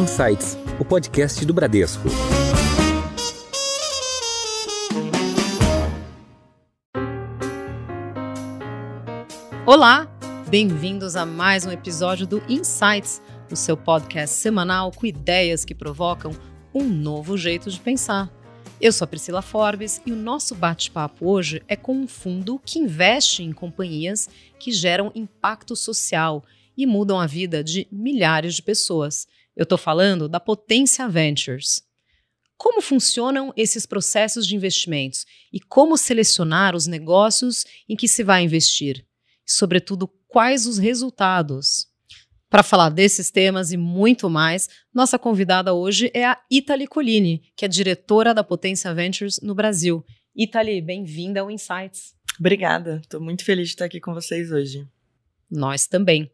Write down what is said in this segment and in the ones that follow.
Insights, o podcast do Bradesco. Olá, bem-vindos a mais um episódio do Insights, o seu podcast semanal com ideias que provocam um novo jeito de pensar. Eu sou a Priscila Forbes e o nosso bate-papo hoje é com um fundo que investe em companhias que geram impacto social e mudam a vida de milhares de pessoas. Eu estou falando da Potência Ventures. Como funcionam esses processos de investimentos e como selecionar os negócios em que se vai investir? E, sobretudo, quais os resultados? Para falar desses temas e muito mais, nossa convidada hoje é a Itali Colini, que é diretora da Potência Ventures no Brasil. Itali, bem-vinda ao Insights. Obrigada, estou muito feliz de estar aqui com vocês hoje. Nós também.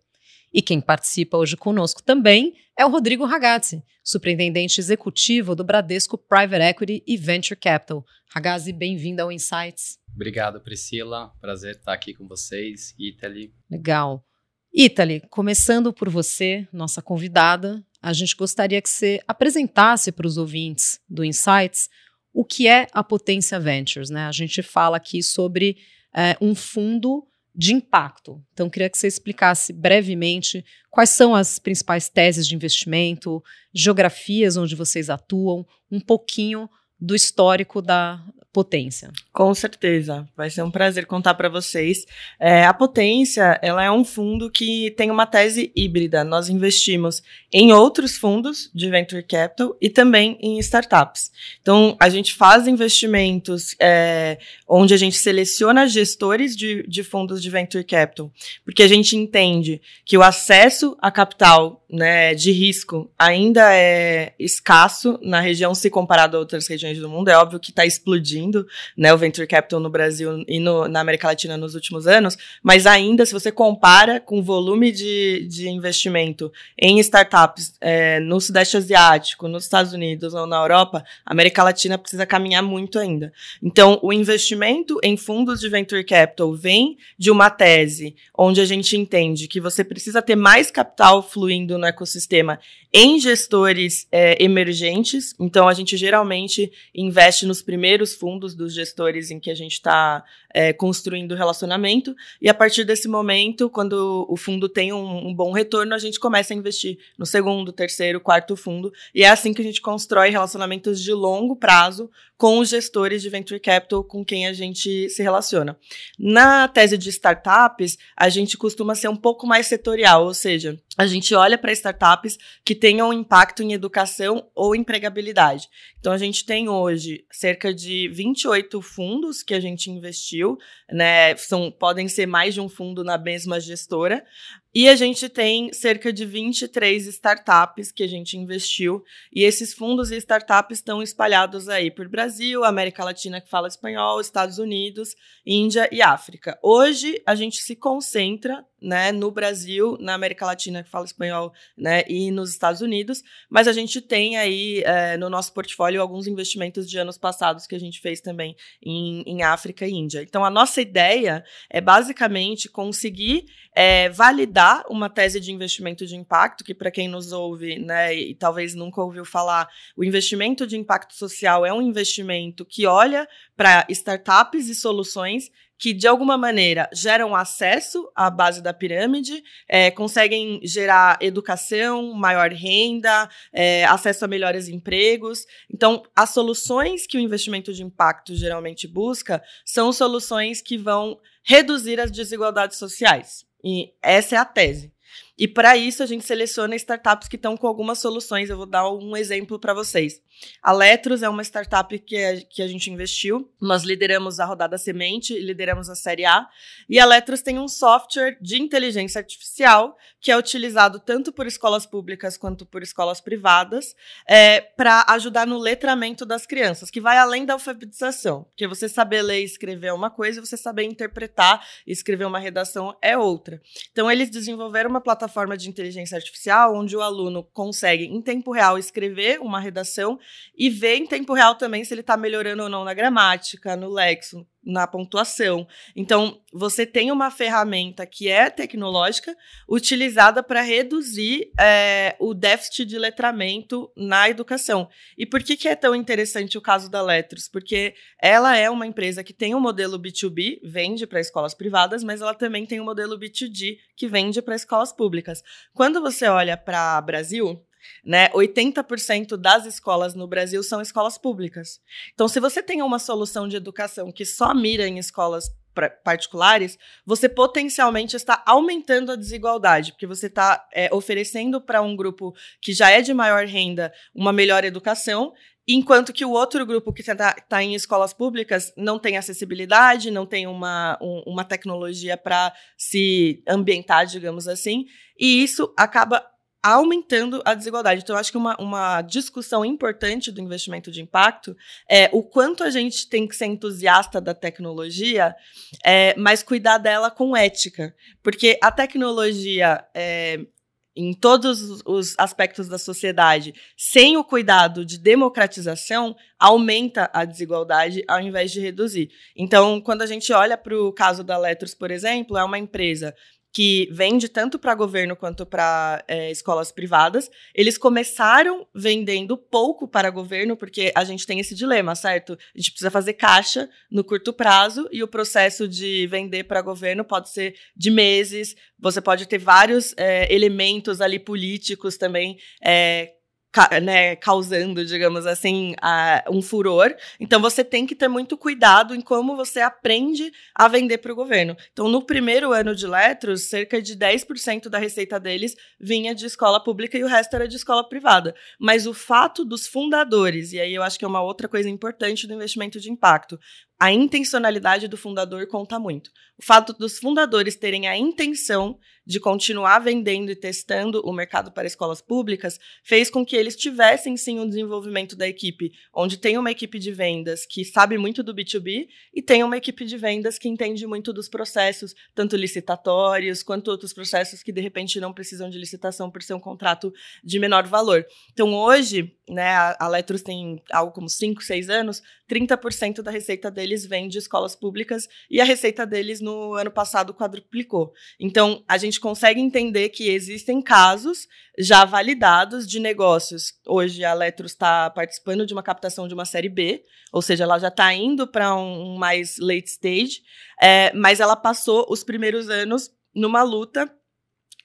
E quem participa hoje conosco também é o Rodrigo Ragazzi, superintendente executivo do Bradesco Private Equity e Venture Capital. Ragazzi, bem-vindo ao Insights. Obrigado, Priscila. Prazer estar aqui com vocês. Italy. Legal. Italy, começando por você, nossa convidada, a gente gostaria que você apresentasse para os ouvintes do Insights o que é a Potência Ventures. Né? A gente fala aqui sobre é, um fundo de impacto. Então, queria que você explicasse brevemente quais são as principais teses de investimento, geografias onde vocês atuam, um pouquinho do histórico da potência. Com certeza, vai ser um prazer contar para vocês. É, a Potência, ela é um fundo que tem uma tese híbrida. Nós investimos em outros fundos de venture capital e também em startups. Então, a gente faz investimentos é, onde a gente seleciona gestores de, de fundos de venture capital, porque a gente entende que o acesso a capital né, de risco ainda é escasso na região se comparado a outras regiões do mundo. É óbvio que está explodindo né, o venture capital no Brasil e no, na América Latina nos últimos anos, mas ainda, se você compara com o volume de, de investimento em startups é, no Sudeste Asiático, nos Estados Unidos ou na Europa, a América Latina precisa caminhar muito ainda. Então, o investimento em fundos de venture capital vem de uma tese onde a gente entende que você precisa ter mais capital fluindo no ecossistema em gestores é, emergentes. Então, a gente geralmente investe nos primeiros fundos dos gestores em que a gente está é, construindo relacionamento. E a partir desse momento, quando o fundo tem um, um, bom retorno, a gente começa a investir no segundo, terceiro, quarto fundo. E é assim que a gente constrói relacionamentos de longo prazo com os gestores de venture capital com quem a gente se relaciona. Na tese de startups, a gente costuma ser um pouco mais setorial, ou seja, a gente olha para startups que tenham impacto em educação ou empregabilidade. Então, a gente tem hoje cerca de 28 fundos que a gente investiu, né? São, podem ser mais de um fundo na mesma gestora, e a gente tem cerca de 23 startups que a gente investiu, e esses fundos e startups estão espalhados aí por Brasil, América Latina que fala espanhol, Estados Unidos, Índia e África. Hoje a gente se concentra né, no Brasil, na América Latina que fala espanhol, né, e nos Estados Unidos, mas a gente tem aí é, no nosso portfólio alguns investimentos de anos passados que a gente fez também em, em África e Índia. Então a nossa ideia é basicamente conseguir é, validar uma tese de investimento de impacto, que para quem nos ouve, né, e talvez nunca ouviu falar, o investimento de impacto social é um investimento que olha para startups e soluções que de alguma maneira geram acesso à base da pirâmide, é, conseguem gerar educação, maior renda, é, acesso a melhores empregos. Então, as soluções que o investimento de impacto geralmente busca são soluções que vão reduzir as desigualdades sociais. E essa é a tese. E para isso a gente seleciona startups que estão com algumas soluções. Eu vou dar um exemplo para vocês. A Letros é uma startup que a, que a gente investiu. Nós lideramos a rodada semente lideramos a série A. E a Letros tem um software de inteligência artificial que é utilizado tanto por escolas públicas quanto por escolas privadas é, para ajudar no letramento das crianças, que vai além da alfabetização. Porque você saber ler e escrever é uma coisa, você saber interpretar e escrever uma redação é outra. Então, eles desenvolveram uma plataforma de inteligência artificial onde o aluno consegue, em tempo real, escrever uma redação e ver em tempo real também se ele está melhorando ou não na gramática, no lexo, na pontuação. Então, você tem uma ferramenta que é tecnológica utilizada para reduzir é, o déficit de letramento na educação. E por que, que é tão interessante o caso da Letros? Porque ela é uma empresa que tem um modelo B2B, vende para escolas privadas, mas ela também tem um modelo B2G, que vende para escolas públicas. Quando você olha para Brasil, né? 80% das escolas no Brasil são escolas públicas. Então, se você tem uma solução de educação que só mira em escolas particulares, você potencialmente está aumentando a desigualdade, porque você está é, oferecendo para um grupo que já é de maior renda uma melhor educação, enquanto que o outro grupo que está tá em escolas públicas não tem acessibilidade, não tem uma, um, uma tecnologia para se ambientar, digamos assim, e isso acaba aumentando a desigualdade. Então, eu acho que uma, uma discussão importante do investimento de impacto é o quanto a gente tem que ser entusiasta da tecnologia, é, mas cuidar dela com ética. Porque a tecnologia. É, em todos os aspectos da sociedade, sem o cuidado de democratização, aumenta a desigualdade ao invés de reduzir. Então, quando a gente olha para o caso da Letros, por exemplo, é uma empresa que vende tanto para governo quanto para é, escolas privadas. Eles começaram vendendo pouco para governo, porque a gente tem esse dilema, certo? A gente precisa fazer caixa no curto prazo e o processo de vender para governo pode ser de meses. Você pode ter vários é, elementos ali políticos também é, né, causando, digamos assim, uh, um furor. Então você tem que ter muito cuidado em como você aprende a vender para o governo. Então, no primeiro ano de Letros, cerca de 10% da receita deles vinha de escola pública e o resto era de escola privada. Mas o fato dos fundadores, e aí eu acho que é uma outra coisa importante do investimento de impacto, a intencionalidade do fundador conta muito. O fato dos fundadores terem a intenção de continuar vendendo e testando o mercado para escolas públicas fez com que eles tivessem sim um desenvolvimento da equipe, onde tem uma equipe de vendas que sabe muito do B2B e tem uma equipe de vendas que entende muito dos processos, tanto licitatórios quanto outros processos que de repente não precisam de licitação por ser um contrato de menor valor. Então hoje, né, a Letros tem algo como 5, 6 anos, 30% da receita deles vem de escolas públicas e a receita deles no ano passado quadruplicou. Então, a gente consegue entender que existem casos já validados de negócios. Hoje a Letros está participando de uma captação de uma série B, ou seja, ela já está indo para um mais late stage, é, mas ela passou os primeiros anos numa luta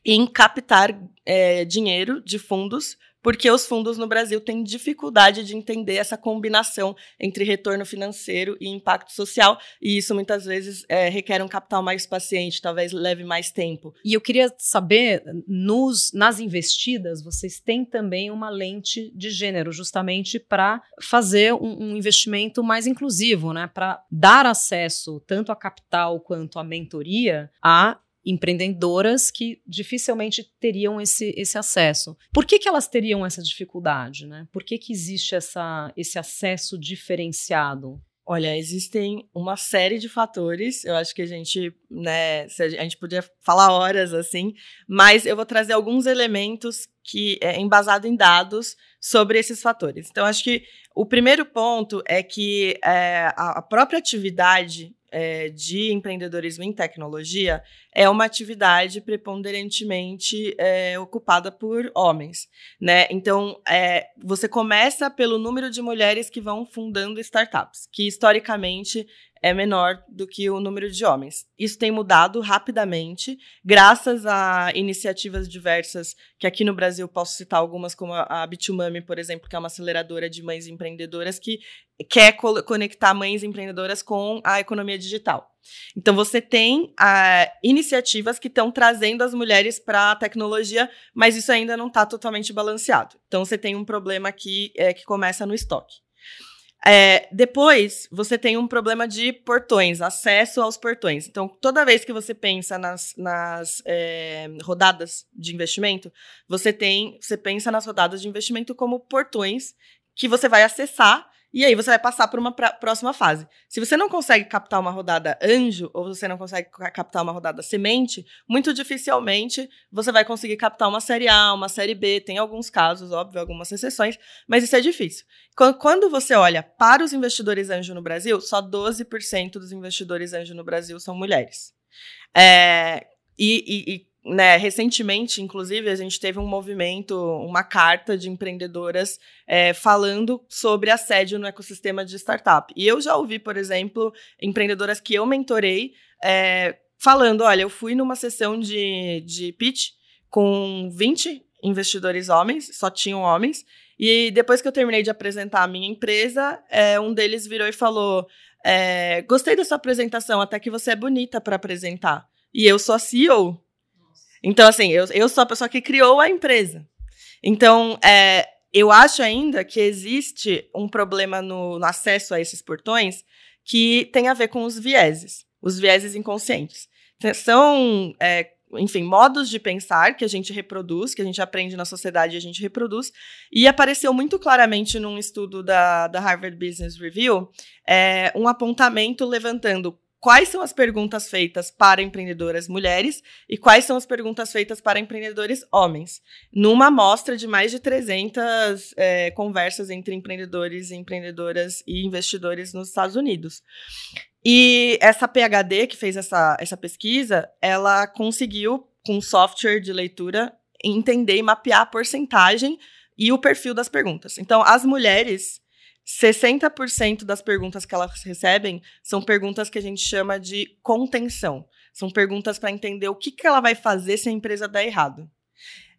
em captar é, dinheiro de fundos porque os fundos no Brasil têm dificuldade de entender essa combinação entre retorno financeiro e impacto social, e isso muitas vezes é, requer um capital mais paciente, talvez leve mais tempo. E eu queria saber, nos, nas investidas, vocês têm também uma lente de gênero, justamente para fazer um, um investimento mais inclusivo, né? Para dar acesso tanto a capital quanto a mentoria a empreendedoras que dificilmente teriam esse, esse acesso. Por que, que elas teriam essa dificuldade? Né? Por que, que existe essa, esse acesso diferenciado? Olha, existem uma série de fatores. Eu acho que a gente, né, a gente podia falar horas assim, mas eu vou trazer alguns elementos que é embasado em dados sobre esses fatores. Então, acho que o primeiro ponto é que é, a própria atividade é, de empreendedorismo em tecnologia é uma atividade preponderantemente é, ocupada por homens, né? Então, é, você começa pelo número de mulheres que vão fundando startups, que historicamente é menor do que o número de homens. Isso tem mudado rapidamente, graças a iniciativas diversas, que aqui no Brasil posso citar algumas, como a Bitumami, por exemplo, que é uma aceleradora de mães empreendedoras que quer co conectar mães empreendedoras com a economia digital. Então, você tem uh, iniciativas que estão trazendo as mulheres para a tecnologia, mas isso ainda não está totalmente balanceado. Então, você tem um problema aqui é, que começa no estoque. É, depois, você tem um problema de portões, acesso aos portões. Então, toda vez que você pensa nas, nas é, rodadas de investimento, você tem, você pensa nas rodadas de investimento como portões que você vai acessar E aí você vai passar por uma pra, próxima fase. Se você não consegue captar uma rodada anjo, ou você não consegue captar uma rodada semente, muito dificilmente você vai conseguir captar uma série A, uma série B. Tem alguns casos, óbvio, algumas exceções, mas isso é difícil. Quando você olha para os investidores anjo no Brasil, só 12% dos investidores anjo no Brasil são mulheres. É, e, e, e né, recentemente, inclusive, a gente teve um movimento, uma carta de empreendedoras é, falando sobre assédio no ecossistema de startup. E eu já ouvi, por exemplo, empreendedoras que eu mentorei é, falando: olha, eu fui numa sessão de, de pitch com 20 investidores homens, só tinham homens, e depois que eu terminei de apresentar a minha empresa, é, um deles virou e falou: é, Gostei da sua apresentação, até que você é bonita para apresentar. E eu sou a CEO. Então, assim, eu, eu sou a pessoa que criou a empresa. Então, é, eu acho ainda que existe um problema no, no acesso a esses portões que tem a ver com os vieses, os vieses inconscientes. São, é, enfim, modos de pensar que a gente reproduz, que a gente aprende na sociedade e a gente reproduz, e apareceu muito claramente num estudo da, da Harvard Business Review é, um apontamento levantando quais são as perguntas feitas para empreendedoras mulheres e quais são as perguntas feitas para empreendedores homens, numa amostra de mais de 300 é, conversas entre empreendedores, empreendedoras e investidores nos Estados Unidos. E essa PhD que fez essa, essa pesquisa, ela conseguiu, com software de leitura, entender e mapear a porcentagem e o perfil das perguntas. Então, as mulheres 60% das perguntas que elas recebem são perguntas que a gente chama de contenção. São perguntas para entender o que, que ela vai fazer se a empresa der errado.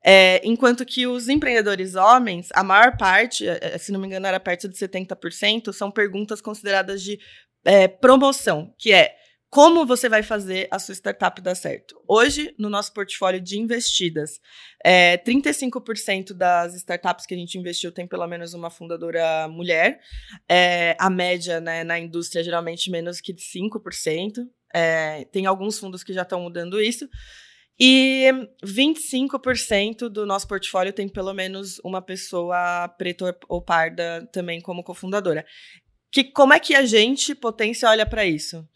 É, enquanto que os empreendedores homens, a maior parte, é, é, se não me engano, era perto de 70%, são perguntas consideradas de é, promoção, que é como você vai fazer a sua startup dar certo? Hoje, no nosso portfólio de investidas, é, 35% das startups que a gente investiu tem pelo menos uma fundadora mulher. É, a média né, na indústria é geralmente menos que 5%. É, tem alguns fundos que já estão mudando isso. E 25% do nosso portfólio tem pelo menos uma pessoa preta ou parda também como cofundadora. Que, como é que a gente, potência, olha para isso?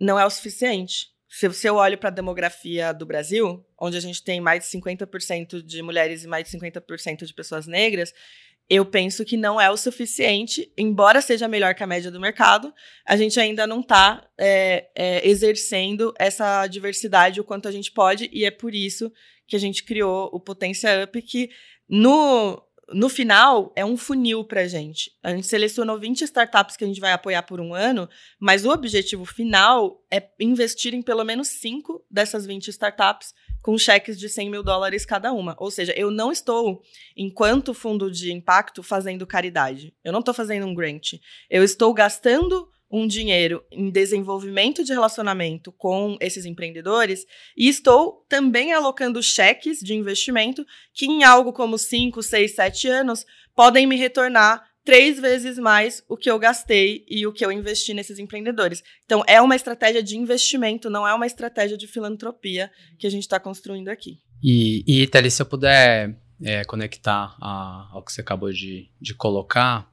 Não é o suficiente. Se, eu olho para a demografia do Brasil, onde a gente tem mais de 50% de mulheres e mais de 50% de pessoas negras, eu penso que não é o suficiente, embora seja melhor que a média do mercado, a gente ainda não está é, é, exercendo essa diversidade o quanto a gente pode, e é por isso que a gente criou o Potência Up, que no, no final, é um funil para a gente. A gente selecionou 20 startups que a gente vai apoiar por um ano, mas o objetivo final é investir em pelo menos 5 dessas 20 startups com cheques de 100 mil dólares cada uma. Ou seja, eu não estou, enquanto fundo de impacto, fazendo caridade. Eu não estou fazendo um grant. Eu estou gastando um dinheiro em desenvolvimento de relacionamento com esses empreendedores e estou também alocando cheques de investimento que, em algo como 5, 6, 7 anos, podem me retornar três vezes mais o que eu gastei e o que eu investi nesses empreendedores. Então, é uma estratégia de investimento, não é uma estratégia de filantropia que a gente está construindo aqui. E, e Thalie, se eu puder é, conectar a, ao que você acabou de, de colocar,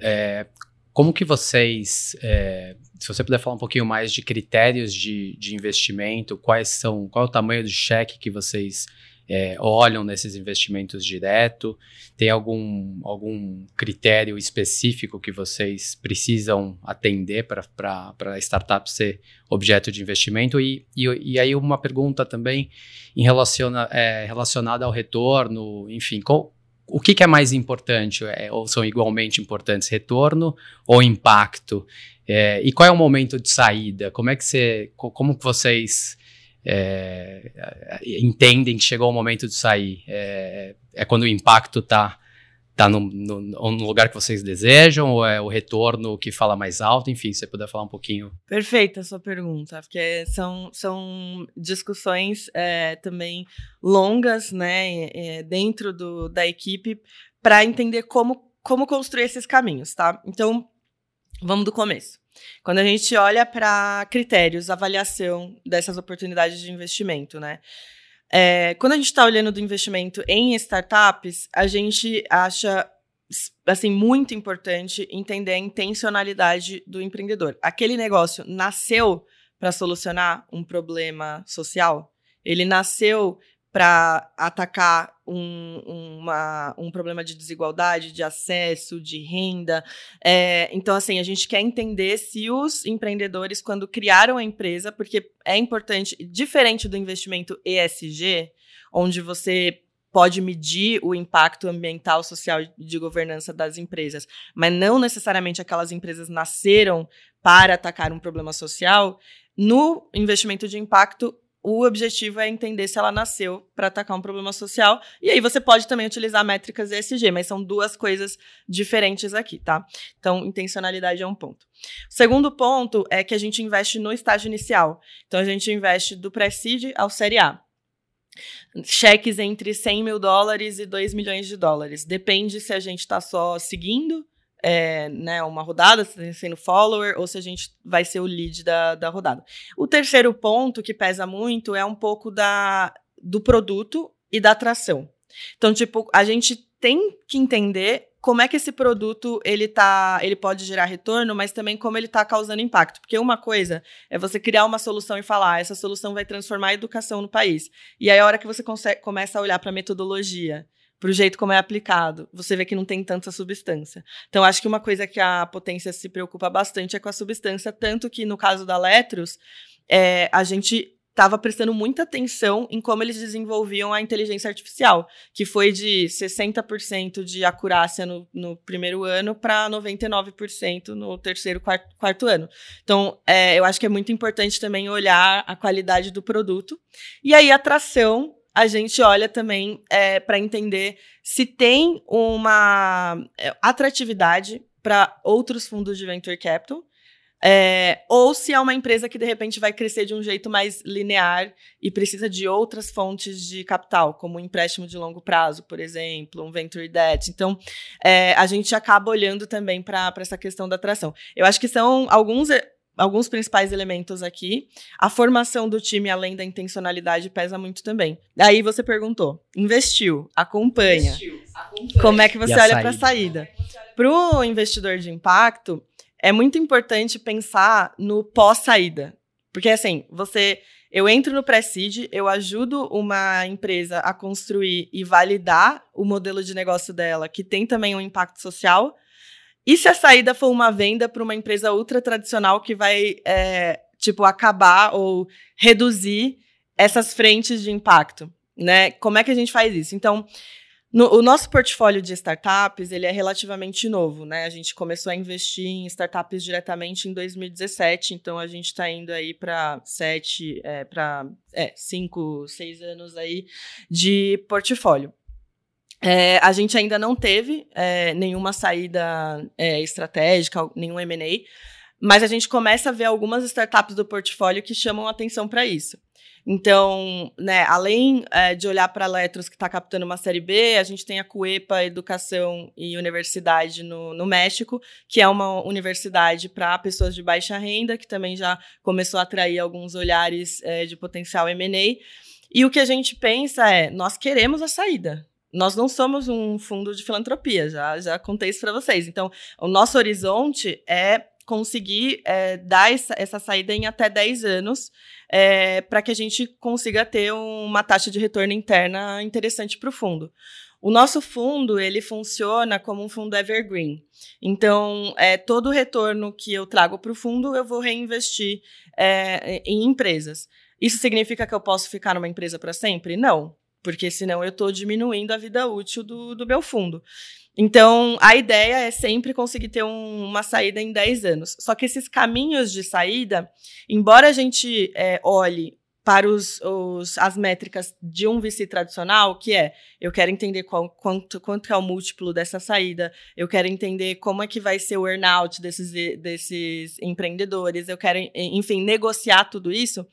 é, como que vocês, é, se você puder falar um pouquinho mais de critérios de, de investimento, quais são, qual é o tamanho do cheque que vocês é, olham nesses investimentos direto? Tem algum, algum critério específico que vocês precisam atender para a startup ser objeto de investimento? E, e, e aí uma pergunta também em relaciona, é, relacionada ao retorno, enfim, qual, o que, que, é mais importante? É, ou são igualmente importantes? Retorno ou impacto? É, e qual é o momento de saída? Como é que você, como vocês é, entendem que chegou o momento de sair? É, é quando o impacto está tá no, lugar que vocês desejam ou é o retorno que fala mais alto? Enfim, se você puder falar um pouquinho. Perfeita a sua pergunta, porque são, são discussões é, também longas, né, é, dentro do, da equipe para entender como, como construir esses caminhos, tá? Então, vamos do começo. Quando a gente olha para critérios, avaliação dessas oportunidades de investimento, né? É, quando a gente está olhando do investimento em startups, a gente acha assim, muito importante entender a intencionalidade do empreendedor. Aquele negócio nasceu para solucionar um problema social? Ele nasceu para atacar um, uma, um problema de desigualdade, de acesso, de renda. É, então, assim, a gente quer entender se os empreendedores, quando criaram a empresa, porque é importante, diferente do investimento ESG, onde você pode medir o impacto ambiental, social e de governança das empresas, mas não necessariamente aquelas empresas nasceram para atacar um problema social. No investimento de impacto, o objetivo é entender se ela nasceu para atacar um problema social. E aí você pode também utilizar métricas ESG, mas são duas coisas diferentes aqui, tá? Então, intencionalidade é um ponto. O segundo ponto é que a gente investe no estágio inicial. Então, a gente investe do pré-seed ao série A. Cheques entre 100 mil dólares e 2 milhões de dólares. Depende se a gente está só seguindo é, né, uma rodada, sendo follower, ou se a gente vai ser o lead da, da rodada. O terceiro ponto que pesa muito é um pouco da, do produto e da atração. Então, tipo, a gente tem que entender como é que esse produto ele tá, ele pode gerar retorno, mas também como ele está causando impacto. Porque uma coisa é você criar uma solução e falar, ah, essa solução vai transformar a educação no país. E aí a hora que você consegue, começa a olhar para a metodologia, para o jeito como é aplicado, você vê que não tem tanta substância. Então, acho que uma coisa que a potência se preocupa bastante é com a substância, tanto que no caso da Letros, é, a gente estava prestando muita atenção em como eles desenvolviam a inteligência artificial, que foi de 60% de acurácia no, no, primeiro ano para 99% no terceiro, quarto, quarto ano. Então, é, eu acho que é muito importante também olhar a qualidade do produto. E aí, a atração a gente olha também é, para entender se tem uma é, atratividade para outros fundos de venture capital. É, ou se é uma empresa que de repente vai crescer de um jeito mais linear e precisa de outras fontes de capital, como um empréstimo de longo prazo, por exemplo, um venture debt. Então, é, a gente acaba olhando também para essa questão da atração. Eu acho que são alguns alguns principais elementos aqui. A formação do time, além da intencionalidade, pesa muito também. Aí você perguntou, investiu, acompanha. Investiu, acompanha. Como é que você olha para a saída? Para o investidor de impacto, é muito importante pensar no pós-saída. Porque, assim, você. Eu entro no pré-seed, eu ajudo uma empresa a construir e validar o modelo de negócio dela, que tem também um impacto social, e se a saída for uma venda para uma empresa ultra tradicional que vai, é, tipo, acabar ou reduzir essas frentes de impacto, né? Como é que a gente faz isso? Então, no, o nosso portfólio de startups, ele é relativamente novo, né? A gente começou a investir em startups diretamente em 2017, então a gente está indo aí para sete, é, para é, cinco, seis anos aí de portfólio. É, a gente ainda não teve é, nenhuma saída é, estratégica, nenhum M&A, mas a gente começa a ver algumas startups do portfólio que chamam atenção para isso. Então, né, além é, de olhar para a Letros, que está captando uma série B, a gente tem a CUEPA Educação e Universidade no, no México, que é uma universidade para pessoas de baixa renda, que também já começou a atrair alguns olhares é, de potencial M&A. E o que a gente pensa é, nós queremos a saída nós não somos um fundo de filantropia, já, já contei isso para vocês. Então, o nosso horizonte é conseguir é, dar essa, essa, saída em até 10 anos é, para que a gente consiga ter uma taxa de retorno interna interessante para o fundo. O nosso fundo ele funciona como um fundo evergreen. Então, é, todo o retorno que eu trago para o fundo eu vou reinvestir é, em empresas. Isso significa que eu posso ficar numa empresa para sempre? Não porque senão eu estou diminuindo a vida útil do, do meu fundo. Então, a ideia é sempre conseguir ter um, uma saída em 10 anos. Só que esses caminhos de saída, embora a gente é, olhe para os, os, as métricas de um VC tradicional, que é, eu quero entender qual, quanto, quanto é o múltiplo dessa saída, eu quero entender como é que vai ser o earnout desses, desses empreendedores, eu quero, enfim, negociar tudo isso,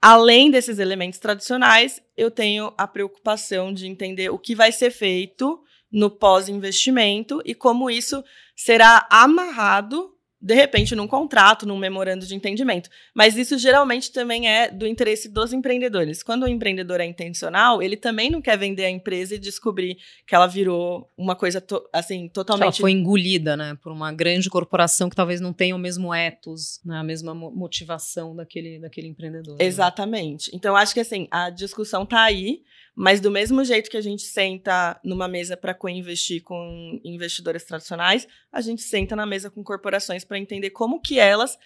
Além desses elementos tradicionais, eu tenho a preocupação de entender o que vai ser feito no pós-investimento e como isso será amarrado de repente, num contrato, num memorando de entendimento. Mas isso geralmente também é do interesse dos empreendedores. Quando o empreendedor é intencional, ele também não quer vender a empresa e descobrir que ela virou uma coisa to assim totalmente. Ela foi engolida, né, por uma grande corporação que talvez não tenha o mesmo ethos, né, a mesma motivação daquele, daquele empreendedor. Né? Exatamente. Né? Então, acho que assim a discussão está aí. Mas do mesmo jeito que a gente senta numa mesa para co-investir com investidores tradicionais, a gente senta na mesa com corporações para entender como que elas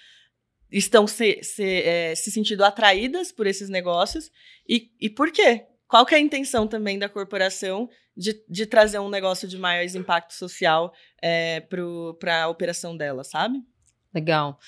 estão se, se, é, se sentindo atraídas por esses negócios e, e por quê. Qual que é a intenção também da corporação de, de trazer um negócio de maior impacto social é, para a operação dela, sabe? Legal.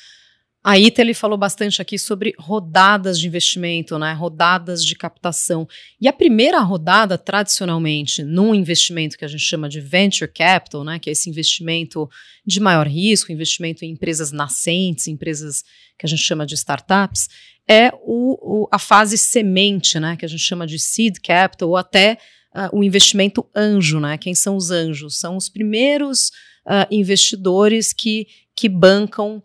A Ita ele falou bastante aqui sobre rodadas de investimento, né? Rodadas de captação. E a primeira rodada, tradicionalmente, num investimento que a gente chama de venture capital, né? Que é esse investimento de maior risco, investimento em empresas nascentes, empresas que a gente chama de startups, é o, o a fase semente, né? Que a gente chama de seed capital, ou até uh, o investimento anjo, né? Quem são os anjos? São os primeiros uh, investidores que, que bancam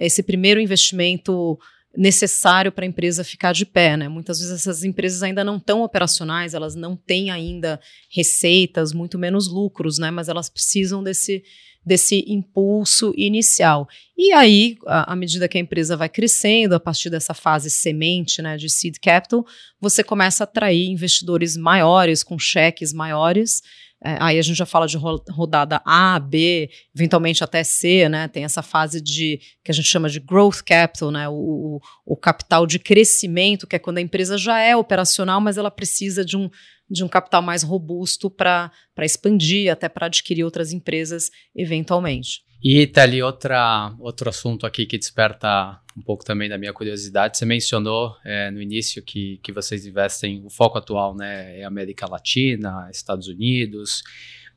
esse primeiro investimento necessário para a empresa ficar de pé, né? Muitas vezes essas empresas ainda não estão operacionais, elas não têm ainda receitas, muito menos lucros, né? Mas elas precisam desse desse impulso inicial. E aí, à medida que a empresa vai crescendo, a partir dessa fase semente, né, de seed capital, você começa a atrair investidores maiores, com cheques maiores, é, aí a gente já fala de rodada A, B, eventualmente até C, né? Tem essa fase de que a gente chama de growth capital, né? O, o, o capital de crescimento, que é quando a empresa já é operacional, mas ela precisa de um, de um capital mais robusto para expandir, até para adquirir outras empresas eventualmente. E tá ali outra, outro assunto aqui que desperta um pouco também da minha curiosidade. Você mencionou é, no início que, que vocês investem, o foco atual né, é América Latina, Estados Unidos,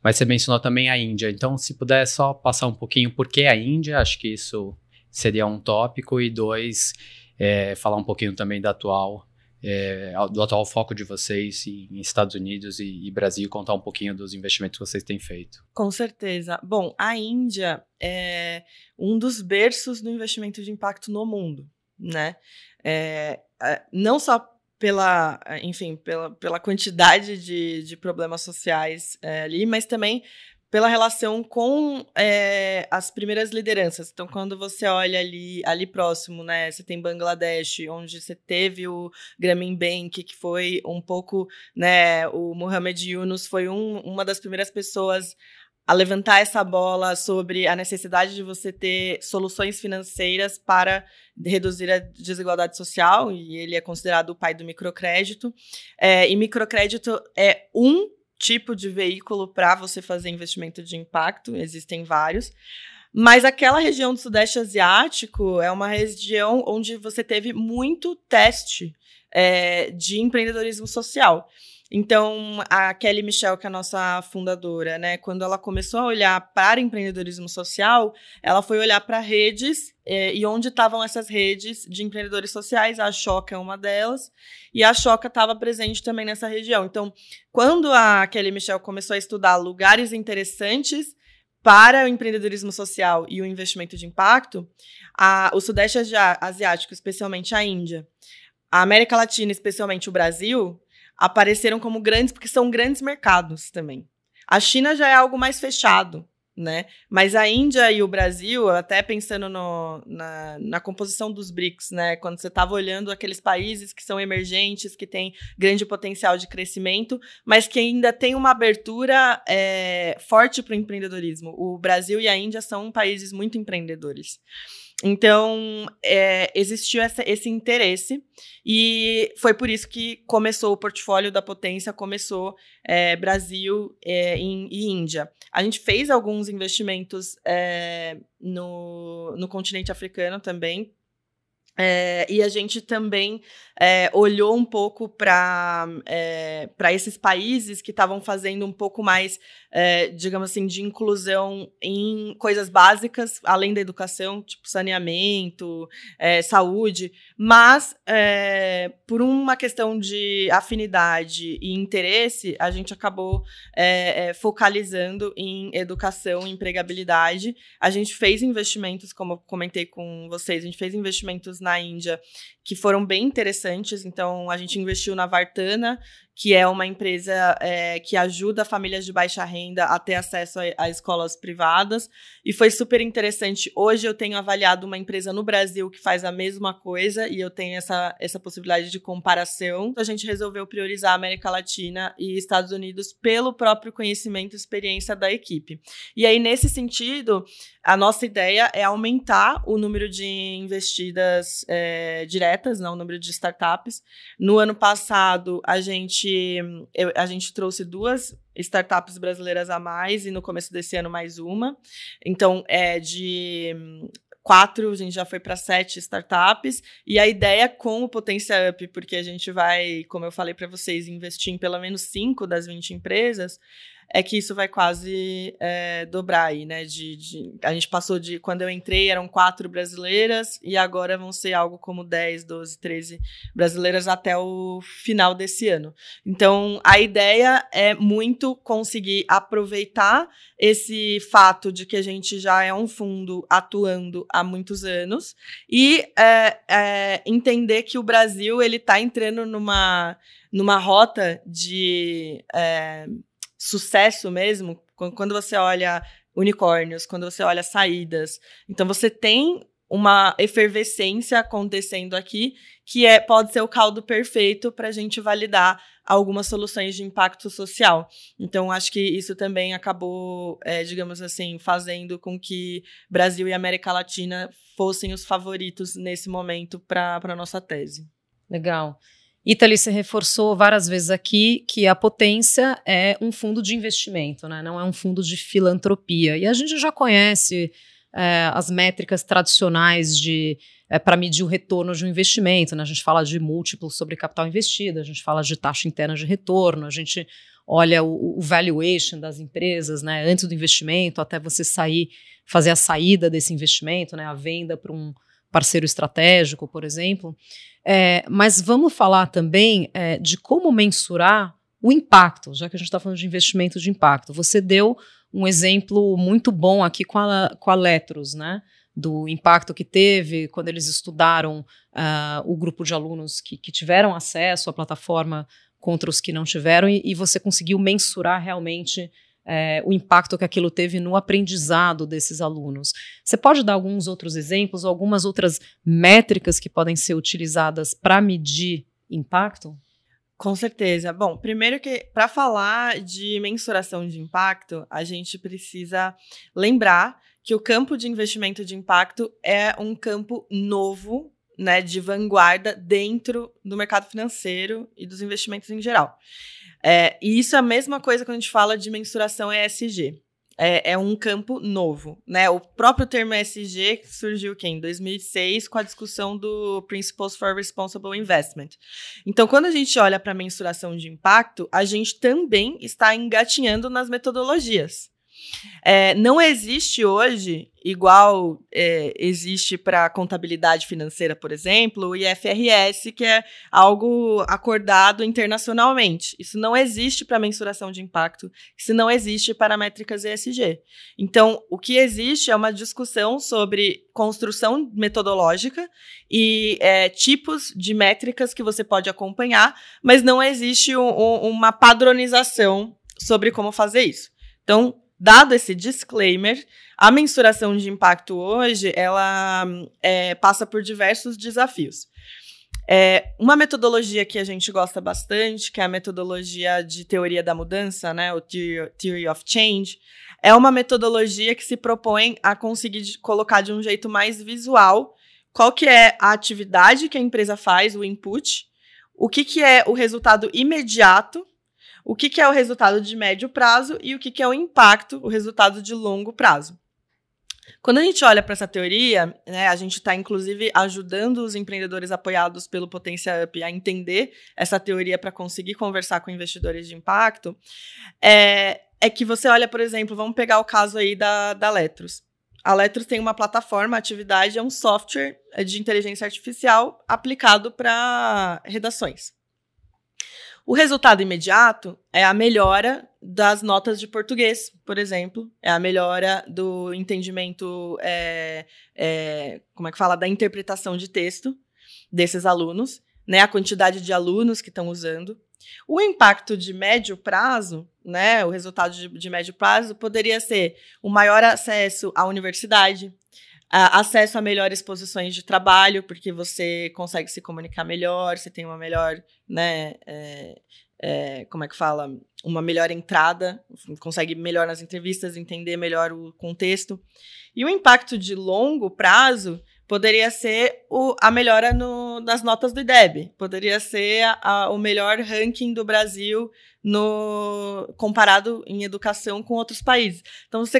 mas você mencionou também a Índia. Então, se puder só passar um pouquinho por que a Índia, acho que isso seria um tópico. E dois, é, falar um pouquinho também da atual é, do atual foco de vocês em Estados Unidos e, e, Brasil, contar um pouquinho dos investimentos que vocês têm feito. Com certeza. Bom, a Índia é um dos berços do investimento de impacto no mundo, né? É, é não só pela, enfim, pela, pela quantidade de, de problemas sociais é, ali, mas também pela relação com é, as primeiras lideranças. Então, quando você olha ali, ali próximo, né, você tem Bangladesh, onde você teve o Grameen Bank, que foi um pouco, né, o Mohamed Yunus foi um, uma das primeiras pessoas a levantar essa bola sobre a necessidade de você ter soluções financeiras para reduzir a desigualdade social, e ele é considerado o pai do microcrédito. É, e microcrédito é um tipo de veículo para você fazer investimento de impacto, existem vários. Mas aquela região do Sudeste Asiático é uma região onde você teve muito teste é, de empreendedorismo social. Então, a Kelly Michel, que é a nossa fundadora, né, quando ela começou a olhar para empreendedorismo social, ela foi olhar para redes é, e onde estavam essas redes de empreendedores sociais. A Choca é uma delas, e a Choca estava presente também nessa região. Então, quando a Kelly Michel começou a estudar lugares interessantes para o empreendedorismo social e o investimento de impacto, a, o Sudeste Asiático, especialmente a Índia, a América Latina, especialmente o Brasil, apareceram como grandes, porque são grandes mercados também. A China já é algo mais fechado, né? Mas a Índia e o Brasil, até pensando no, na, na composição dos BRICS, né? Quando você estava olhando aqueles países que são emergentes, que têm grande potencial de crescimento, mas que ainda tem uma abertura é, forte para o empreendedorismo. O Brasil e a Índia são países muito empreendedores. Então, é, existiu essa, esse interesse e foi por isso que começou o portfólio da potência, começou é, Brasil é, em, e Índia. A gente fez alguns investimentos é, no, no continente africano também, É, e a gente também é, olhou um pouco para é, esses países que estavam fazendo um pouco mais, é, digamos assim, de inclusão em coisas básicas, além da educação, tipo saneamento, saúde, mas por uma questão de afinidade e interesse, a gente acabou focalizando em educação e empregabilidade. A gente fez investimentos, como eu comentei com vocês, a gente fez investimentos na Índia que foram bem interessantes. Então, a gente investiu na Vartana, que é uma empresa é, que ajuda famílias de baixa renda a ter acesso a, a, escolas privadas. E foi super interessante. Hoje eu tenho avaliado uma empresa no Brasil que faz a mesma coisa e eu tenho essa, essa possibilidade de comparação. A gente resolveu priorizar a América Latina e Estados Unidos pelo próprio conhecimento e experiência da equipe. E aí, nesse sentido, a nossa ideia é aumentar o número de investidas é, diretas, não, o número de startups. No ano passado, a gente, eu, a gente trouxe duas startups brasileiras a mais e no começo desse ano mais uma. Então, é de quatro, a gente já foi para sete startups. E a ideia com o Potência Up, porque a gente vai, como eu falei para vocês, investir em pelo menos cinco das 20 empresas, é que isso vai quase é, dobrar aí, né? De, de, a gente passou de. Quando eu entrei, eram quatro brasileiras, e agora vão ser algo como 10, 12, 13 brasileiras até o final desse ano. Então, a ideia é muito conseguir aproveitar esse fato de que a gente já é um fundo atuando há muitos anos e é, é, entender que o Brasil ele está entrando numa, numa rota de é, sucesso mesmo, quando você olha unicórnios, quando você olha saídas. Então você tem uma efervescência acontecendo aqui que é pode ser o caldo perfeito para a gente validar algumas soluções de impacto social. Então acho que isso também acabou, é, digamos assim, fazendo com que Brasil e América Latina fossem os favoritos nesse momento para a nossa tese. Legal. Italy se reforçou várias vezes aqui que a potência é um fundo de investimento, né? não é um fundo de filantropia. E a gente já conhece é, as métricas tradicionais de é, para medir o retorno de um investimento. Né? A gente fala de múltiplos sobre capital investido, a gente fala de taxa interna de retorno, a gente olha o, o valuation das empresas né? antes do investimento, até você sair, fazer a saída desse investimento, né? a venda para um parceiro estratégico, por exemplo. É, mas vamos falar também é, de como mensurar o impacto, já que a gente está falando de investimento de impacto. Você deu um exemplo muito bom aqui com a, com a Letros, né? Do impacto que teve quando eles estudaram uh, o grupo de alunos que, que, tiveram acesso à plataforma contra os que não tiveram, e, e você conseguiu mensurar realmente é, o impacto que aquilo teve no aprendizado desses alunos. Você pode dar alguns outros exemplos, algumas outras métricas que podem ser utilizadas para medir impacto? Com certeza. Bom, primeiro que para falar de mensuração de impacto, a gente precisa lembrar que o campo de investimento de impacto é um campo novo, né, de vanguarda dentro do mercado financeiro e dos investimentos em geral. É, e isso é a mesma coisa quando a gente fala de mensuração ESG. É, é, um campo novo, né? O próprio termo ESG surgiu aqui em 2006 com a discussão do Principles for Responsible Investment. Então, quando a gente olha para a mensuração de impacto, a gente também está engatinhando nas metodologias. É, não existe hoje, igual é, existe para contabilidade financeira, por exemplo, o IFRS, que é algo acordado internacionalmente. Isso não existe para mensuração de impacto, isso não existe para métricas ESG. Então, o que existe é uma discussão sobre construção metodológica e é, tipos de métricas que você pode acompanhar, mas não existe um, um, uma padronização sobre como fazer isso. Então, Dado esse disclaimer, a mensuração de impacto hoje ela é, passa por diversos desafios. É, uma metodologia que a gente gosta bastante, que é a metodologia de teoria da mudança, né, o Theory of Change, é uma metodologia que se propõe a conseguir colocar de um jeito mais visual qual que é a atividade que a empresa faz, o input, o que, que é o resultado imediato o que, que é o resultado de médio prazo e o que, que é o impacto, o resultado de longo prazo. Quando a gente olha para essa teoria, né, a gente está inclusive ajudando os empreendedores apoiados pelo Potência Up a entender essa teoria para conseguir conversar com investidores de impacto. É, é que você olha, por exemplo, vamos pegar o caso aí da, da Letros. A Letros tem uma plataforma, atividade é um software de inteligência artificial aplicado para redações. O resultado imediato é a melhora das notas de português, por exemplo, é a melhora do entendimento, é, é, como é que fala, da interpretação de texto desses alunos, né, a quantidade de alunos que estão usando. O impacto de médio prazo, né, o resultado de, de médio prazo poderia ser o maior acesso à universidade, acesso a melhores posições de trabalho, porque você consegue se comunicar melhor, você tem uma melhor, né, é, é, como é que fala, uma melhor entrada, consegue melhor nas entrevistas, entender melhor o contexto. E o impacto de longo prazo poderia ser o, a melhora no, nas notas do IDEB, poderia ser a, a, o melhor ranking do Brasil no comparado em educação com outros países. Então, você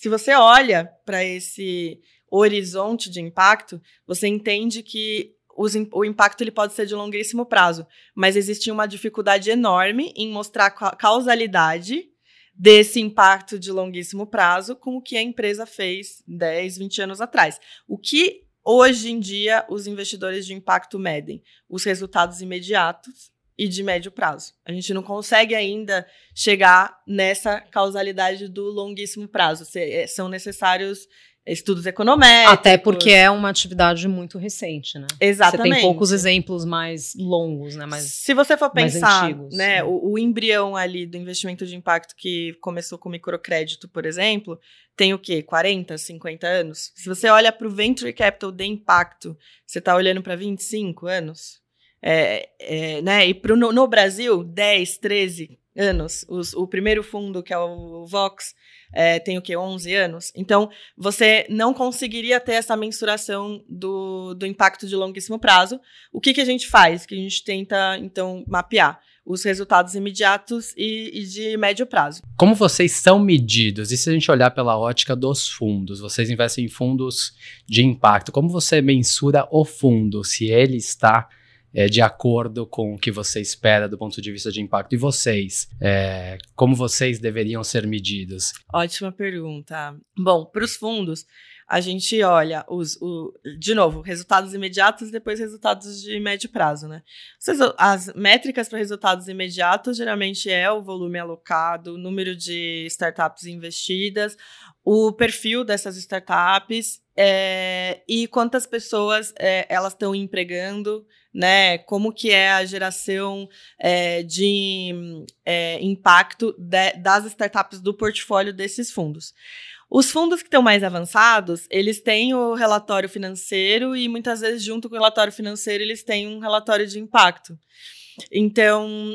se você olha para esse horizonte de impacto, você entende que os, o impacto ele pode ser de longuíssimo prazo, mas existe uma dificuldade enorme em mostrar a causalidade desse impacto de longuíssimo prazo com o que a empresa fez 10, 20 anos atrás. O que hoje em dia os investidores de impacto medem? Os resultados imediatos e de médio prazo. A gente não consegue ainda chegar nessa causalidade do longuíssimo prazo. É, são necessários estudos econométricos. Até porque é uma atividade muito recente, né? Exatamente. Você tem poucos exemplos mais longos, né? Mais, Se você for pensar, antigos, né, né? O, o, embrião ali do investimento de impacto que começou com microcrédito, por exemplo, tem o quê? 40, 50 anos? Se você olha para o venture capital de impacto, você está olhando para 25 anos? É, é, né? E pro, no, no, Brasil, 10, 13 anos. Os, o primeiro fundo, que é o Vox, é, tem o quê? 11 anos. Então, você não conseguiria ter essa mensuração do, do impacto de longuíssimo prazo. O que, que a gente faz? Que a gente tenta, então, mapear os resultados imediatos e, e, de médio prazo. Como vocês são medidos? E se a gente olhar pela ótica dos fundos? Vocês investem em fundos de impacto. Como você mensura o fundo? Se ele está é, de acordo com o que você espera do ponto de vista de impacto. E vocês, é, como vocês deveriam ser medidos? Ótima pergunta. Bom, para os fundos, a gente olha os, o, de novo, resultados imediatos e depois resultados de médio prazo, né? As métricas para resultados imediatos geralmente é o volume alocado, o número de startups investidas, o perfil dessas startups é, e quantas pessoas é, elas estão empregando né? Como que é a geração é, de é, impacto de, das startups do portfólio desses fundos. Os fundos que estão mais avançados, eles têm o relatório financeiro e muitas vezes, junto com o relatório financeiro, eles têm um relatório de impacto. Então,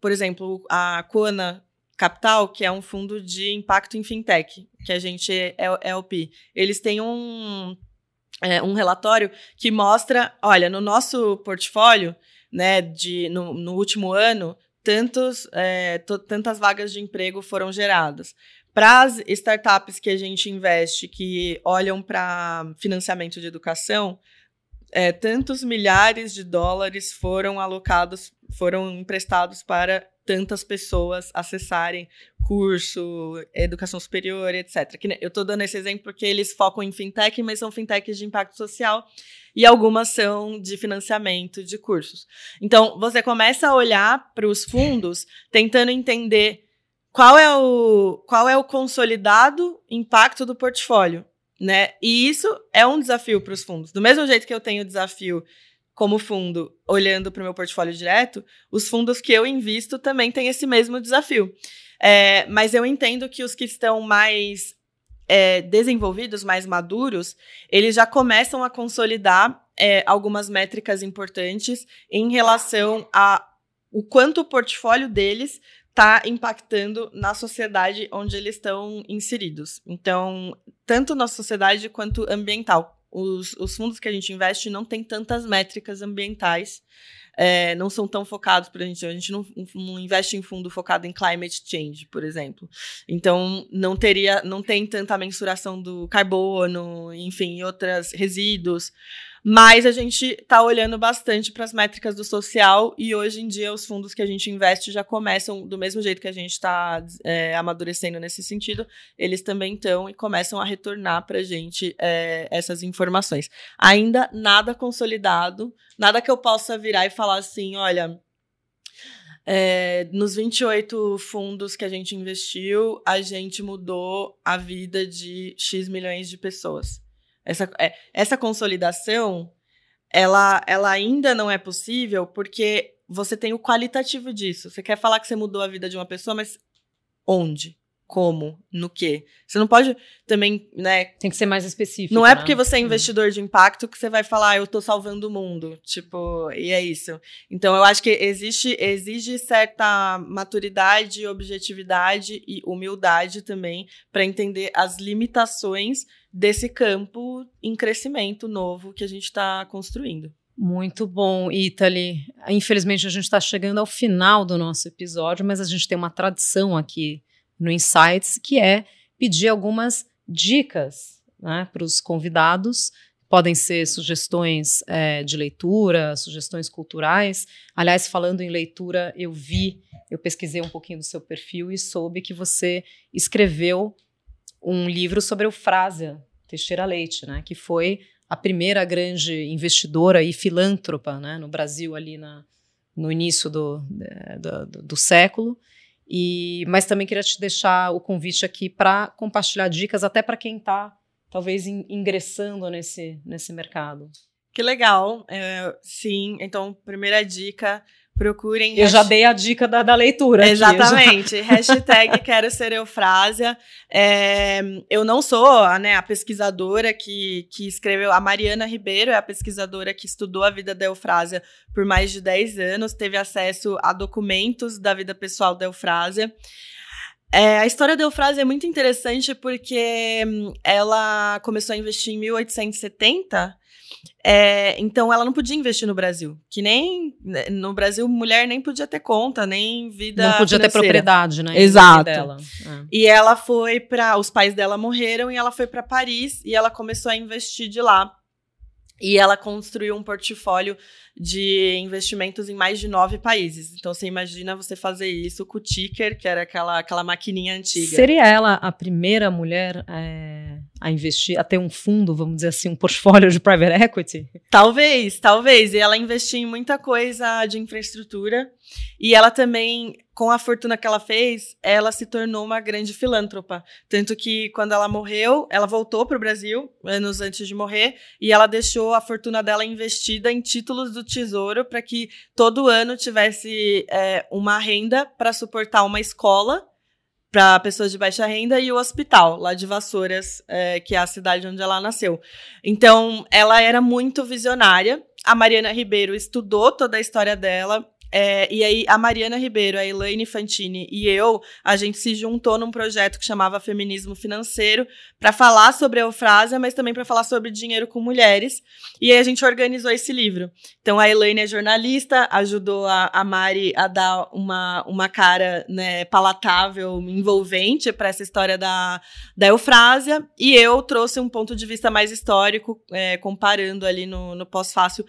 por exemplo, a Kona Capital, que é um fundo de impacto em fintech, que a gente é, é LP, eles têm um é, um relatório que mostra, olha, no nosso portfólio, né, de, no, no último ano, tantos, é, tantas vagas de emprego foram geradas. Para as startups que a gente investe, que olham para financiamento de educação, é, tantos milhares de dólares foram alocados, foram emprestados para tantas pessoas acessarem curso, educação superior, etc. Que, eu estou dando esse exemplo porque eles focam em fintech, mas são fintechs de impacto social e algumas são de financiamento de cursos. Então, você começa a olhar para os fundos tentando entender qual é o, qual é o consolidado impacto do portfólio. Né? E isso é um desafio para os fundos. Do mesmo jeito que eu tenho desafio como fundo, olhando para o meu portfólio direto, os fundos que eu invisto também têm esse mesmo desafio. É, mas eu entendo que os que estão mais é, desenvolvidos, mais maduros, eles já começam a consolidar é, algumas métricas importantes em relação a o quanto o portfólio deles está impactando na sociedade onde eles estão inseridos. Então, tanto na sociedade quanto ambiental. os, os fundos que a gente investe não tem tantas métricas ambientais é, não são tão focados, por gente, a gente não, não, investe em fundo focado em climate change, por exemplo. Então, não teria, não tem tanta mensuração do carbono, enfim, outros resíduos. Mas a gente está olhando bastante para as métricas do social e hoje em dia os fundos que a gente investe já começam, do mesmo jeito que a gente está é, amadurecendo nesse sentido, eles também estão e começam a retornar para a gente é, essas informações. Ainda nada consolidado, nada que eu possa virar e falar assim: olha, é, nos 28 fundos que a gente investiu, a gente mudou a vida de X milhões de pessoas. Essa, é, essa consolidação, ela, ela ainda não é possível porque você tem o qualitativo disso. Você quer falar que você mudou a vida de uma pessoa, mas onde? Como? No quê? Você não pode também, né? Tem que ser mais específico. Não é né? porque você é investidor de impacto que você vai falar, ah, eu tô salvando o mundo. Tipo, e é isso. Então, eu acho que existe, exige certa maturidade, objetividade e humildade também para entender as limitações desse campo em crescimento novo que a gente está construindo. Muito bom, Italy. Infelizmente, a gente está chegando ao final do nosso episódio, mas a gente tem uma tradição aqui no Insights que é pedir algumas dicas né, para os convidados. Podem ser sugestões é, de leitura, sugestões culturais. Aliás, falando em leitura, eu vi, eu pesquisei um pouquinho do seu perfil e soube que você escreveu um livro sobre Eufrásia Teixeira Leite, né, que foi a primeira grande investidora e filântropa né, no Brasil ali na, no início do, do, do, do século. E, mas também queria te deixar o convite aqui para compartilhar dicas até para quem está talvez in, ingressando nesse, nesse mercado. Que legal, é, sim. Então, primeira dica, Procurem. Eu já dei a dica da, da leitura. Exatamente. Aqui, já... Hashtag quero ser eufrásia. É, eu não sou né, a pesquisadora que, que escreveu. A Mariana Ribeiro é a pesquisadora que estudou a vida da eufrásia por mais de 10 anos, teve acesso a documentos da vida pessoal da eufrásia. É, a história da Eufrásia é muito interessante porque hum, ela começou a investir em 1870 é, então ela não podia investir no Brasil. Que nem né, no Brasil, mulher nem podia ter conta, nem vida. Não podia financeira. ter propriedade, né? Exato. Dela. É. E ela foi para. Os pais dela morreram e ela foi para Paris e ela começou a investir de lá. E ela construiu um portfólio de investimentos em mais de nove países. Então você imagina você fazer isso com o Ticker, que era aquela, aquela maquininha antiga. Seria ela a primeira mulher é, a investir, a ter um fundo, vamos dizer assim, um portfólio de private equity? Talvez, talvez. E ela investiu em muita coisa de infraestrutura. E ela também, com a fortuna que ela fez, ela se tornou uma grande filântropa. Tanto que quando ela morreu, ela voltou para o Brasil, anos antes de morrer, e ela deixou a fortuna dela investida em títulos do Tesouro para que todo ano tivesse é, uma renda para suportar uma escola para pessoas de baixa renda e o hospital lá de Vassouras, é, que é a cidade onde ela nasceu. Então, ela era muito visionária. A Mariana Ribeiro estudou toda a história dela, é, e aí, a Mariana Ribeiro, a Elaine Fantini e eu, a gente se juntou num projeto que chamava Feminismo Financeiro para falar sobre a eufrásia, mas também para falar sobre dinheiro com mulheres. E aí a gente organizou esse livro. Então, a Elaine é jornalista, ajudou a, a Mari a dar uma, uma cara né, palatável, envolvente para essa história da, da eufrásia. E eu trouxe um ponto de vista mais histórico, é, comparando ali no, no pós-fácil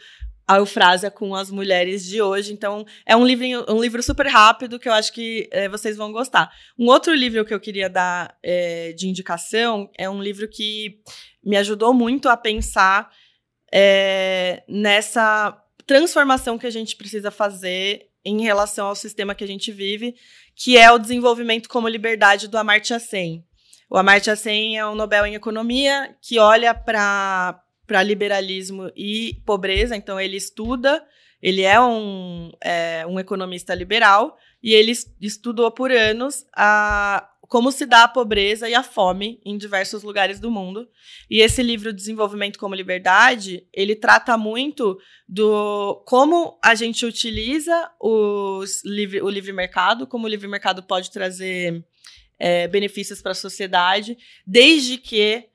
a Eufrásia com as mulheres de hoje. Então, é um livro, um livro super rápido que eu acho que é, vocês vão gostar. Um outro livro que eu queria dar é, de indicação é um livro que me ajudou muito a pensar é, nessa transformação que a gente precisa fazer em relação ao sistema que a gente vive, que é o desenvolvimento como liberdade do Amartya Sen. O Amartya Sen é um Nobel em Economia que olha para para liberalismo e pobreza, então ele estuda, ele é um, é, um economista liberal e ele estudou por anos a, como se dá a pobreza e a fome em diversos lugares do mundo. E esse livro Desenvolvimento como Liberdade, ele trata muito do como a gente utiliza os o livre mercado, como o livre mercado pode trazer é, benefícios para a sociedade, desde que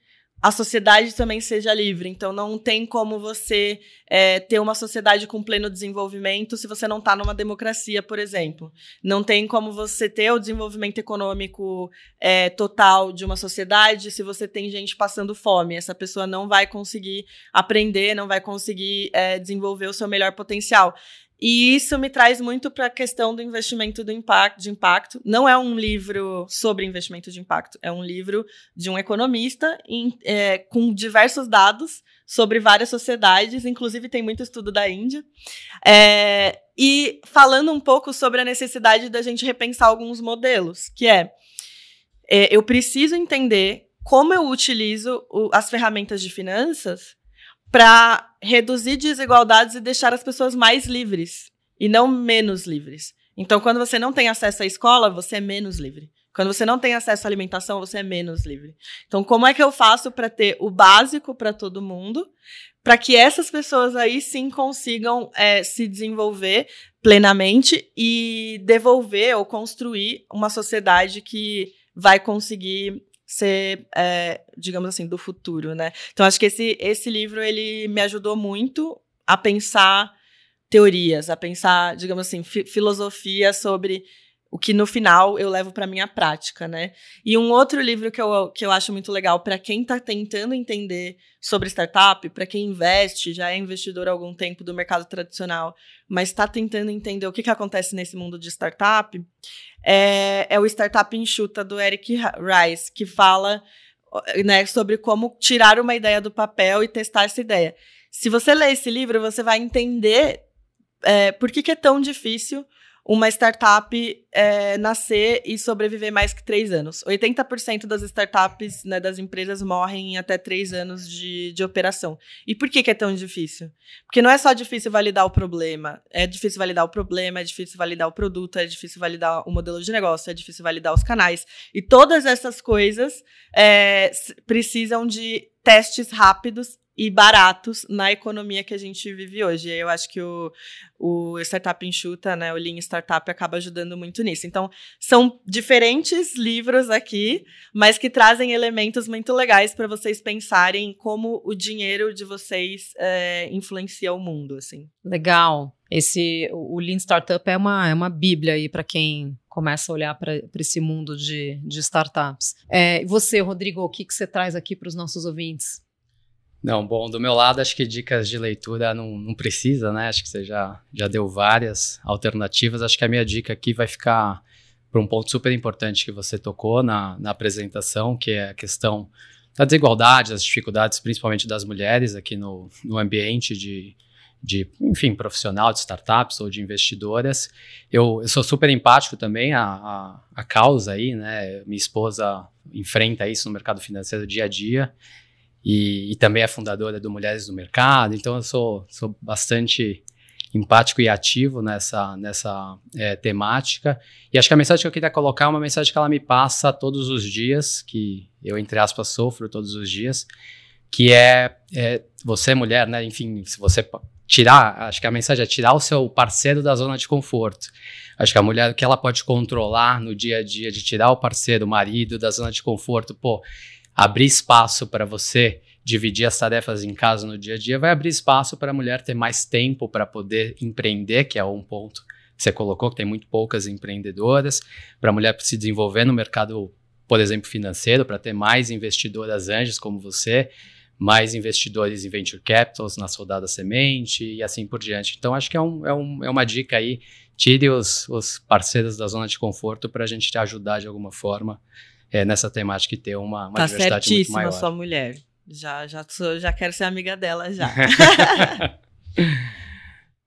a sociedade também seja livre. Então, não tem como você é, ter uma sociedade com pleno desenvolvimento se você não está numa democracia, por exemplo. Não tem como você ter o desenvolvimento econômico é, total de uma sociedade se você tem gente passando fome. Essa pessoa não vai conseguir aprender, não vai conseguir é, desenvolver o seu melhor potencial. E isso me traz muito para a questão do investimento do impacto, de impacto. Não é um livro sobre investimento de impacto, é um livro de um economista em, é, com diversos dados sobre várias sociedades, inclusive tem muito estudo da Índia. É, e falando um pouco sobre a necessidade da gente repensar alguns modelos, que é, é eu preciso entender como eu utilizo o, as ferramentas de finanças para reduzir desigualdades e deixar as pessoas mais livres e não menos livres. Então, quando você não tem acesso à escola, você é menos livre. Quando você não tem acesso à alimentação, você é menos livre. Então, como é que eu faço para ter o básico para todo mundo, para que essas pessoas aí sim consigam é, se desenvolver plenamente e devolver ou construir uma sociedade que vai conseguir ser, é, digamos assim, do futuro, né? Então acho que esse, esse livro ele me ajudou muito a pensar teorias, a pensar, digamos assim, fi filosofia sobre o que no final eu levo para minha prática, né? E um outro livro que eu, que eu acho muito legal para quem está tentando entender sobre startup, para quem investe, já é investidor há algum tempo do mercado tradicional, mas está tentando entender o que, que acontece nesse mundo de startup, é, é o Startup Enxuta, do Eric Rice, que fala né, sobre como tirar uma ideia do papel e testar essa ideia. Se você ler esse livro, você vai entender é, por que, que é tão difícil uma startup é, nascer e sobreviver mais que três anos. 80% das startups, né, das empresas, morrem em até três anos de, de operação. E por que, que é tão difícil? Porque não é só difícil validar o problema. É difícil validar o problema, é difícil validar o produto, é difícil validar o modelo de negócio, é difícil validar os canais. E todas essas coisas é, precisam de testes rápidos e baratos na economia que a gente vive hoje. Eu acho que o, o Startup Enxuta, né, o Lean Startup, acaba ajudando muito nisso. Então, são diferentes livros aqui, mas que trazem elementos muito legais para vocês pensarem como o dinheiro de vocês é, influencia o mundo, assim. Legal. Esse, o Lean Startup é uma, é uma bíblia aí para quem começa a olhar para esse mundo de, de startups. É, você, Rodrigo, o que, que você traz aqui para os nossos ouvintes? Não, bom, do meu lado, acho que dicas de leitura não, não precisa, né? Acho que você já, já deu várias alternativas. Acho que a minha dica aqui vai ficar para um ponto super importante que você tocou na, na apresentação, que é a questão da desigualdade, das dificuldades, principalmente das mulheres aqui no, no ambiente de, de, enfim, profissional de startups ou de investidoras. Eu, eu sou super empático também à, à, à causa aí, né? Minha esposa enfrenta isso no mercado financeiro dia a dia e, e, também é fundadora do Mulheres do Mercado, então eu sou, sou bastante empático e ativo nessa, nessa é, temática. E acho que a mensagem que eu queria colocar é uma mensagem que ela me passa todos os dias, que eu, entre aspas, sofro todos os dias, que é, é você, mulher, né? Enfim, se você tirar, acho que a mensagem é tirar o seu parceiro da zona de conforto. Acho que a mulher, que ela pode controlar no dia a dia, de tirar o parceiro, o marido da zona de conforto, pô, abrir espaço para você dividir as tarefas em casa no dia a dia, vai abrir espaço para a mulher ter mais tempo para poder empreender, que é um ponto que você colocou, que tem muito poucas empreendedoras, para a mulher se desenvolver no mercado, por exemplo, financeiro, para ter mais investidoras anjos como você, mais investidores em venture capitals, nas rodadas semente e assim por diante. Então, acho que é, um, é, um, é uma dica aí, tire os, os parceiros da zona de conforto para a gente te ajudar de alguma forma é, nessa temática e ter uma, uma tá diversidade muito maior. sua mulher. Já, já, sou, já quero ser amiga dela já.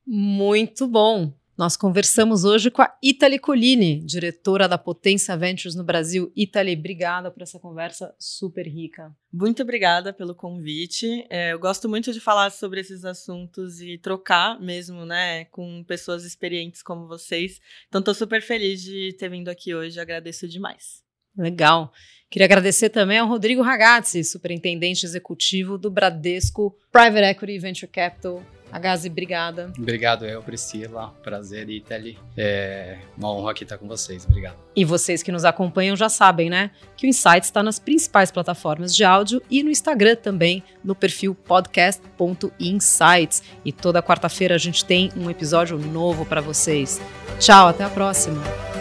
muito bom. Nós conversamos hoje com a Itali Colini, diretora da Potência Ventures no Brasil. Itali, obrigada por essa conversa super rica. Muito obrigada pelo convite. É, eu gosto muito de falar sobre esses assuntos e trocar mesmo, né, com pessoas experientes como vocês. Então, estou super feliz de ter vindo aqui hoje. Agradeço demais. Legal. Queria agradecer também ao Rodrigo Ragazzi, superintendente executivo do Bradesco Private Equity Venture Capital A Gazi, obrigada. Obrigado, eu, Priscila. Prazer, Itali. É uma honra aqui estar com vocês. Obrigado. E vocês que nos acompanham já sabem, né? Que o Insights está nas principais plataformas de áudio e no Instagram também, no perfil podcast.insights. E toda quarta-feira a gente tem um episódio novo para vocês. Tchau, até a próxima.